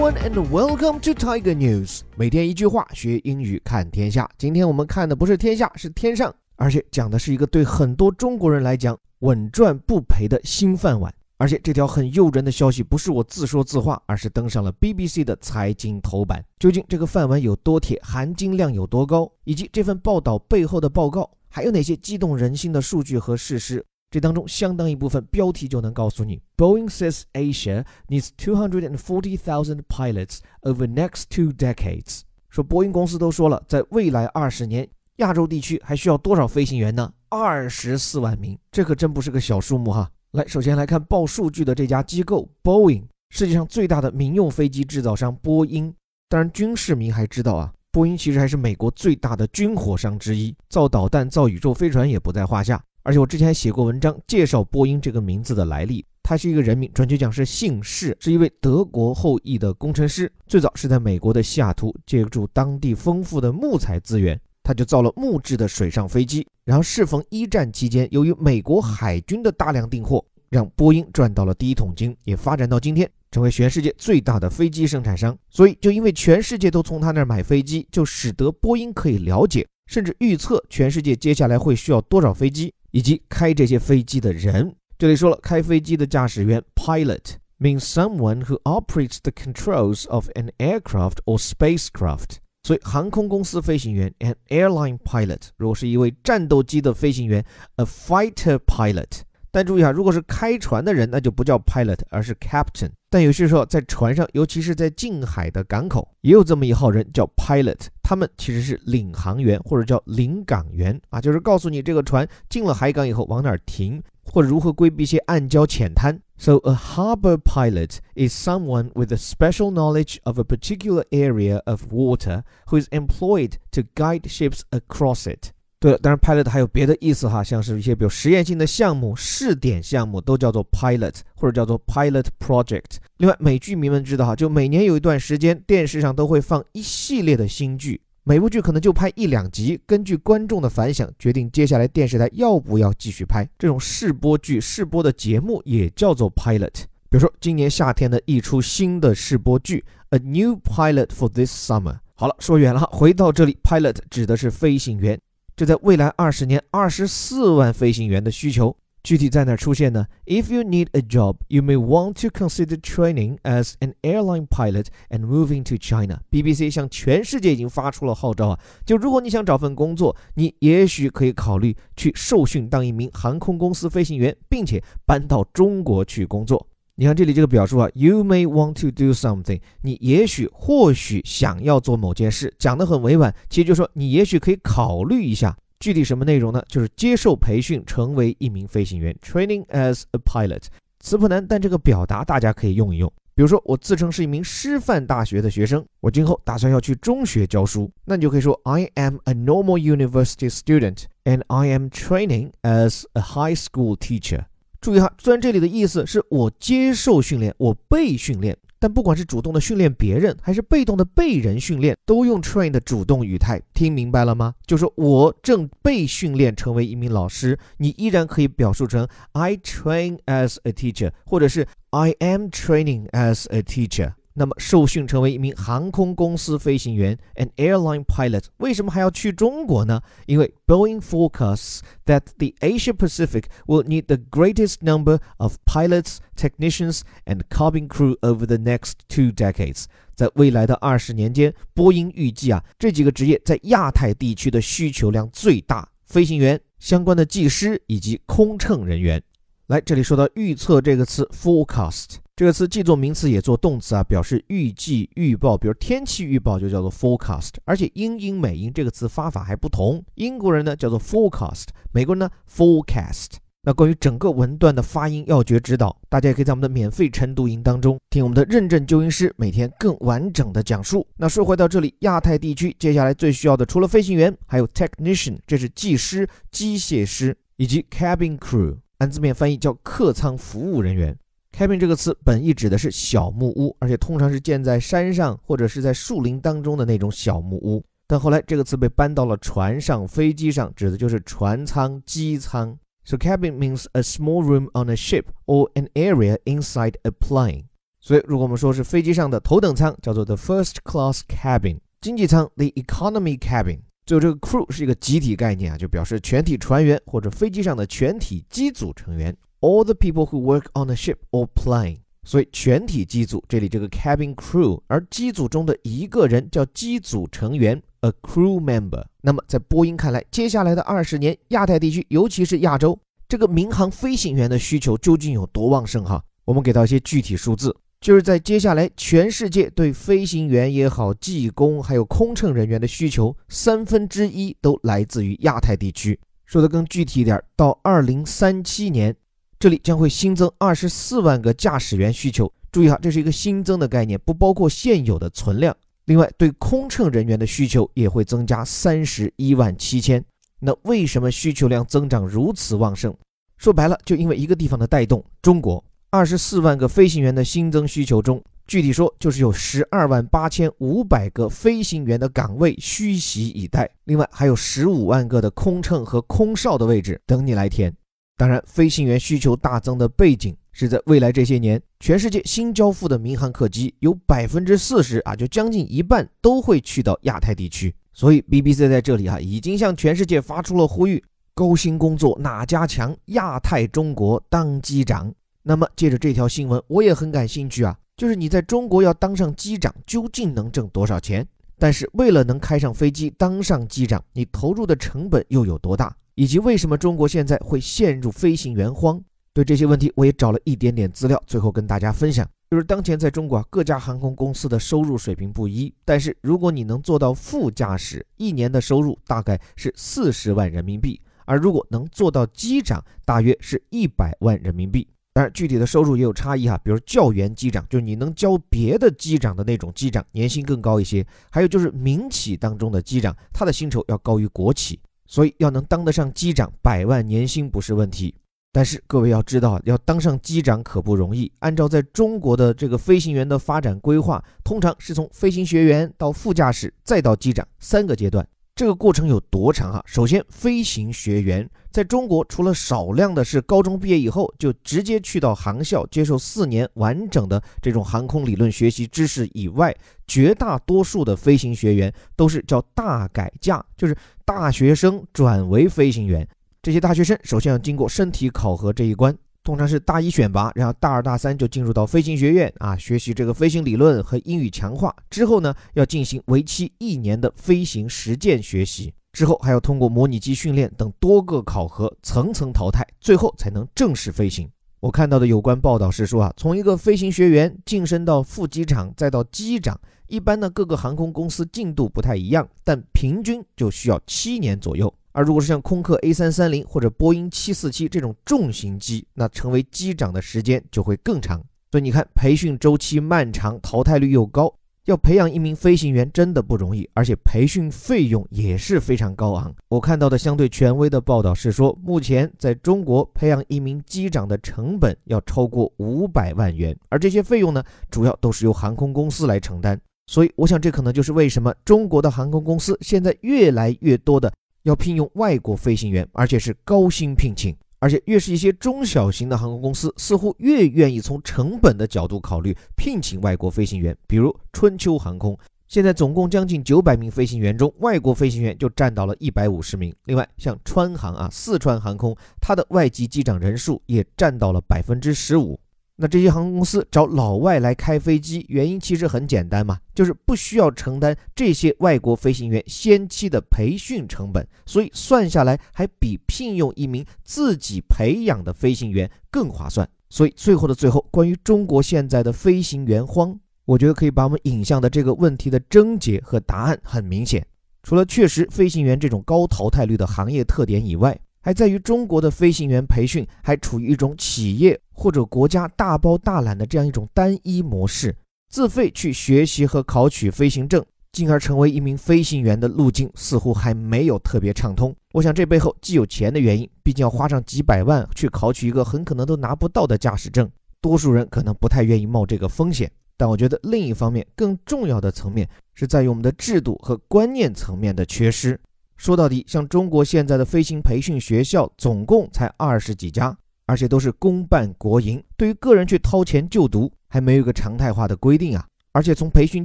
One and welcome to Tiger News。每天一句话，学英语看天下。今天我们看的不是天下，是天上，而且讲的是一个对很多中国人来讲稳赚不赔的新饭碗。而且这条很诱人的消息不是我自说自话，而是登上了 BBC 的财经头版。究竟这个饭碗有多铁，含金量有多高，以及这份报道背后的报告还有哪些激动人心的数据和事实？这当中相当一部分标题就能告诉你：Boeing says Asia needs 240,000 pilots over next two decades。说波音公司都说了，在未来二十年，亚洲地区还需要多少飞行员呢？二十四万名，这可真不是个小数目哈。来，首先来看报数据的这家机构 Boeing，世界上最大的民用飞机制造商波音。当然，军事迷还知道啊，波音其实还是美国最大的军火商之一，造导弹、造宇宙飞船也不在话下。而且我之前还写过文章介绍波音这个名字的来历，他是一个人名，准确讲是姓氏，是一位德国后裔的工程师，最早是在美国的西雅图，借助当地丰富的木材资源，他就造了木质的水上飞机。然后适逢一战期间，由于美国海军的大量订货，让波音赚到了第一桶金，也发展到今天，成为全世界最大的飞机生产商。所以就因为全世界都从他那儿买飞机，就使得波音可以了解甚至预测全世界接下来会需要多少飞机。以及开这些飞机的人，这里说了，开飞机的驾驶员 pilot means someone who operates the controls of an aircraft or spacecraft。所以航空公司飞行员 an airline pilot，如果是一位战斗机的飞行员 a fighter pilot。但注意啊，如果是开船的人，那就不叫 pilot，而是 captain。但有些时候在船上，尤其是在近海的港口，也有这么一号人叫 pilot，他们其实是领航员或者叫领港员啊，就是告诉你这个船进了海港以后往哪儿停，或者如何规避一些暗礁浅滩。So a harbor pilot is someone with a special knowledge of a particular area of water who is employed to guide ships across it. 对了，当然，pilot 还有别的意思哈，像是一些比如实验性的项目、试点项目都叫做 pilot，或者叫做 pilot project。另外，美剧迷们知道哈，就每年有一段时间，电视上都会放一系列的新剧，每部剧可能就拍一两集，根据观众的反响决定接下来电视台要不要继续拍这种试播剧、试播的节目，也叫做 pilot。比如说，今年夏天的一出新的试播剧《A New Pilot for This Summer》。好了，说远了哈，回到这里，pilot 指的是飞行员。这在未来二十年，二十四万飞行员的需求具体在哪出现呢？If you need a job, you may want to consider training as an airline pilot and moving to China. BBC 向全世界已经发出了号召啊，就如果你想找份工作，你也许可以考虑去受训当一名航空公司飞行员，并且搬到中国去工作。你看这里这个表述啊，You may want to do something，你也许或许想要做某件事，讲得很委婉，其实就说你也许可以考虑一下，具体什么内容呢？就是接受培训，成为一名飞行员，training as a pilot。词不难，但这个表达大家可以用一用。比如说，我自称是一名师范大学的学生，我今后打算要去中学教书，那你就可以说 I am a normal university student and I am training as a high school teacher。注意哈，虽然这里的意思是我接受训练，我被训练，但不管是主动的训练别人，还是被动的被人训练，都用 train 的主动语态，听明白了吗？就是我正被训练成为一名老师，你依然可以表述成 I train as a teacher，或者是 I am training as a teacher。那么受训成为一名航空公司飞行员，an airline pilot，为什么还要去中国呢？因为 Boeing forecasts that the Asia Pacific will need the greatest number of pilots, technicians, and cabin crew over the next two decades。在未来的二十年间，波音预计啊，这几个职业在亚太地区的需求量最大：飞行员、相关的技师以及空乘人员。来，这里说到预测这个词，forecast。这个词既做名词也做动词啊，表示预计、预报。比如天气预报就叫做 forecast，而且英英美英这个词发法还不同。英国人呢叫做 forecast，美国人呢 forecast。那关于整个文段的发音要诀指导，大家也可以在我们的免费晨读营当中听我们的认证纠音师每天更完整的讲述。那说回到这里，亚太地区接下来最需要的除了飞行员，还有 technician，这是技师、机械师，以及 cabin crew，按字面翻译叫客舱服务人员。Cabin 这个词本意指的是小木屋，而且通常是建在山上或者是在树林当中的那种小木屋。但后来这个词被搬到了船上、飞机上，指的就是船舱、机舱。So cabin means a small room on a ship or an area inside a plane。所以如果我们说是飞机上的头等舱，叫做 the first class cabin；经济舱 the economy cabin。最后这个 crew 是一个集体概念啊，就表示全体船员或者飞机上的全体机组成员，all the people who work on a ship or plane。所以全体机组这里这个 cabin crew，而机组中的一个人叫机组成员 a crew member。那么在波音看来，接下来的二十年，亚太地区尤其是亚洲这个民航飞行员的需求究竟有多旺盛哈？我们给到一些具体数字，就是在接下来全世界对飞行员也好、技工还有空乘人员的需求，三分之一都来自于亚太地区。说的更具体一点，到二零三七年。这里将会新增二十四万个驾驶员需求。注意哈，这是一个新增的概念，不包括现有的存量。另外，对空乘人员的需求也会增加三十一万七千。那为什么需求量增长如此旺盛？说白了，就因为一个地方的带动。中国二十四万个飞行员的新增需求中，具体说就是有十二万八千五百个飞行员的岗位虚席以待。另外，还有十五万个的空乘和空少的位置等你来填。当然，飞行员需求大增的背景是在未来这些年，全世界新交付的民航客机有百分之四十啊，就将近一半都会去到亚太地区。所以 BBC 在这里啊，已经向全世界发出了呼吁：高薪工作哪家强？亚太中国当机长。那么，借着这条新闻，我也很感兴趣啊，就是你在中国要当上机长，究竟能挣多少钱？但是为了能开上飞机当上机长，你投入的成本又有多大？以及为什么中国现在会陷入飞行员荒？对这些问题，我也找了一点点资料，最后跟大家分享。就是当前在中国啊，各家航空公司的收入水平不一，但是如果你能做到副驾驶，一年的收入大概是四十万人民币；而如果能做到机长，大约是一百万人民币。当然，具体的收入也有差异哈，比如教员机长，就是你能教别的机长的那种机长，年薪更高一些；还有就是民企当中的机长，他的薪酬要高于国企。所以要能当得上机长，百万年薪不是问题。但是各位要知道，要当上机长可不容易。按照在中国的这个飞行员的发展规划，通常是从飞行学员到副驾驶，再到机长三个阶段。这个过程有多长啊？首先，飞行学员在中国除了少量的是高中毕业以后就直接去到航校接受四年完整的这种航空理论学习知识以外，绝大多数的飞行学员都是叫大改嫁，就是大学生转为飞行员。这些大学生首先要经过身体考核这一关。通常是大一选拔，然后大二大三就进入到飞行学院啊，学习这个飞行理论和英语强化。之后呢，要进行为期一年的飞行实践学习，之后还要通过模拟机训练等多个考核，层层淘汰，最后才能正式飞行。我看到的有关报道是说啊，从一个飞行学员晋升到副机长，再到机长，一般呢各个航空公司进度不太一样，但平均就需要七年左右。而如果是像空客 A 三三零或者波音七四七这种重型机，那成为机长的时间就会更长。所以你看，培训周期漫长，淘汰率又高，要培养一名飞行员真的不容易，而且培训费用也是非常高昂。我看到的相对权威的报道是说，目前在中国培养一名机长的成本要超过五百万元，而这些费用呢，主要都是由航空公司来承担。所以，我想这可能就是为什么中国的航空公司现在越来越多的。要聘用外国飞行员，而且是高薪聘请，而且越是一些中小型的航空公司，似乎越愿意从成本的角度考虑聘请外国飞行员。比如春秋航空，现在总共将近九百名飞行员中，外国飞行员就占到了一百五十名。另外，像川航啊，四川航空，它的外籍机长人数也占到了百分之十五。那这些航空公司找老外来开飞机，原因其实很简单嘛，就是不需要承担这些外国飞行员先期的培训成本，所以算下来还比聘用一名自己培养的飞行员更划算。所以最后的最后，关于中国现在的飞行员荒，我觉得可以把我们引向的这个问题的症结和答案很明显，除了确实飞行员这种高淘汰率的行业特点以外。还在于中国的飞行员培训还处于一种企业或者国家大包大揽的这样一种单一模式，自费去学习和考取飞行证，进而成为一名飞行员的路径似乎还没有特别畅通。我想这背后既有钱的原因，毕竟要花上几百万去考取一个很可能都拿不到的驾驶证，多数人可能不太愿意冒这个风险。但我觉得另一方面更重要的层面是在于我们的制度和观念层面的缺失。说到底，像中国现在的飞行培训学校，总共才二十几家，而且都是公办国营。对于个人去掏钱就读，还没有一个常态化的规定啊。而且从培训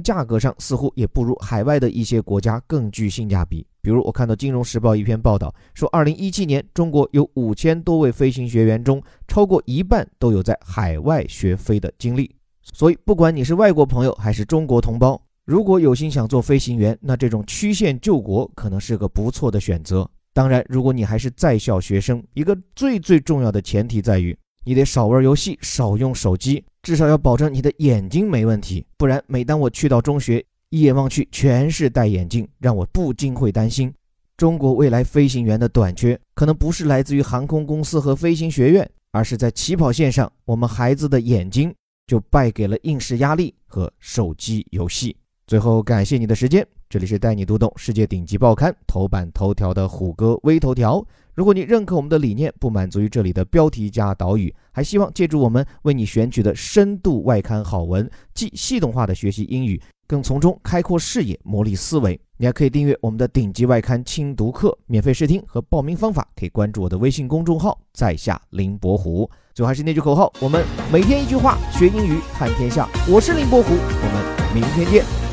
价格上，似乎也不如海外的一些国家更具性价比。比如，我看到《金融时报》一篇报道说，二零一七年中国有五千多位飞行学员中，超过一半都有在海外学飞的经历。所以，不管你是外国朋友还是中国同胞，如果有心想做飞行员，那这种曲线救国可能是个不错的选择。当然，如果你还是在校学生，一个最最重要的前提在于，你得少玩游戏，少用手机。至少要保证你的眼睛没问题，不然每当我去到中学，一眼望去全是戴眼镜，让我不禁会担心，中国未来飞行员的短缺可能不是来自于航空公司和飞行学院，而是在起跑线上，我们孩子的眼睛就败给了应试压力和手机游戏。最后，感谢你的时间，这里是带你读懂世界顶级报刊头版头条的虎哥微头条。如果你认可我们的理念，不满足于这里的标题加导语，还希望借助我们为你选取的深度外刊好文，既系统化的学习英语，更从中开阔视野、磨砺思维。你还可以订阅我们的顶级外刊轻读课，免费试听和报名方法可以关注我的微信公众号“在下林伯虎”。最后还是那句口号：我们每天一句话，学英语看天下。我是林伯虎，我们明天见。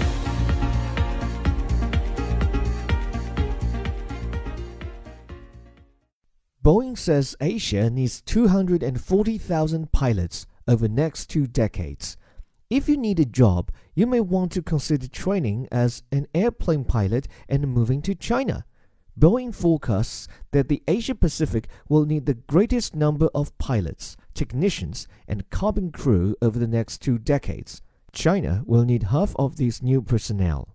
Boeing says Asia needs 240,000 pilots over the next two decades. If you need a job, you may want to consider training as an airplane pilot and moving to China. Boeing forecasts that the Asia Pacific will need the greatest number of pilots, technicians, and cabin crew over the next two decades. China will need half of these new personnel.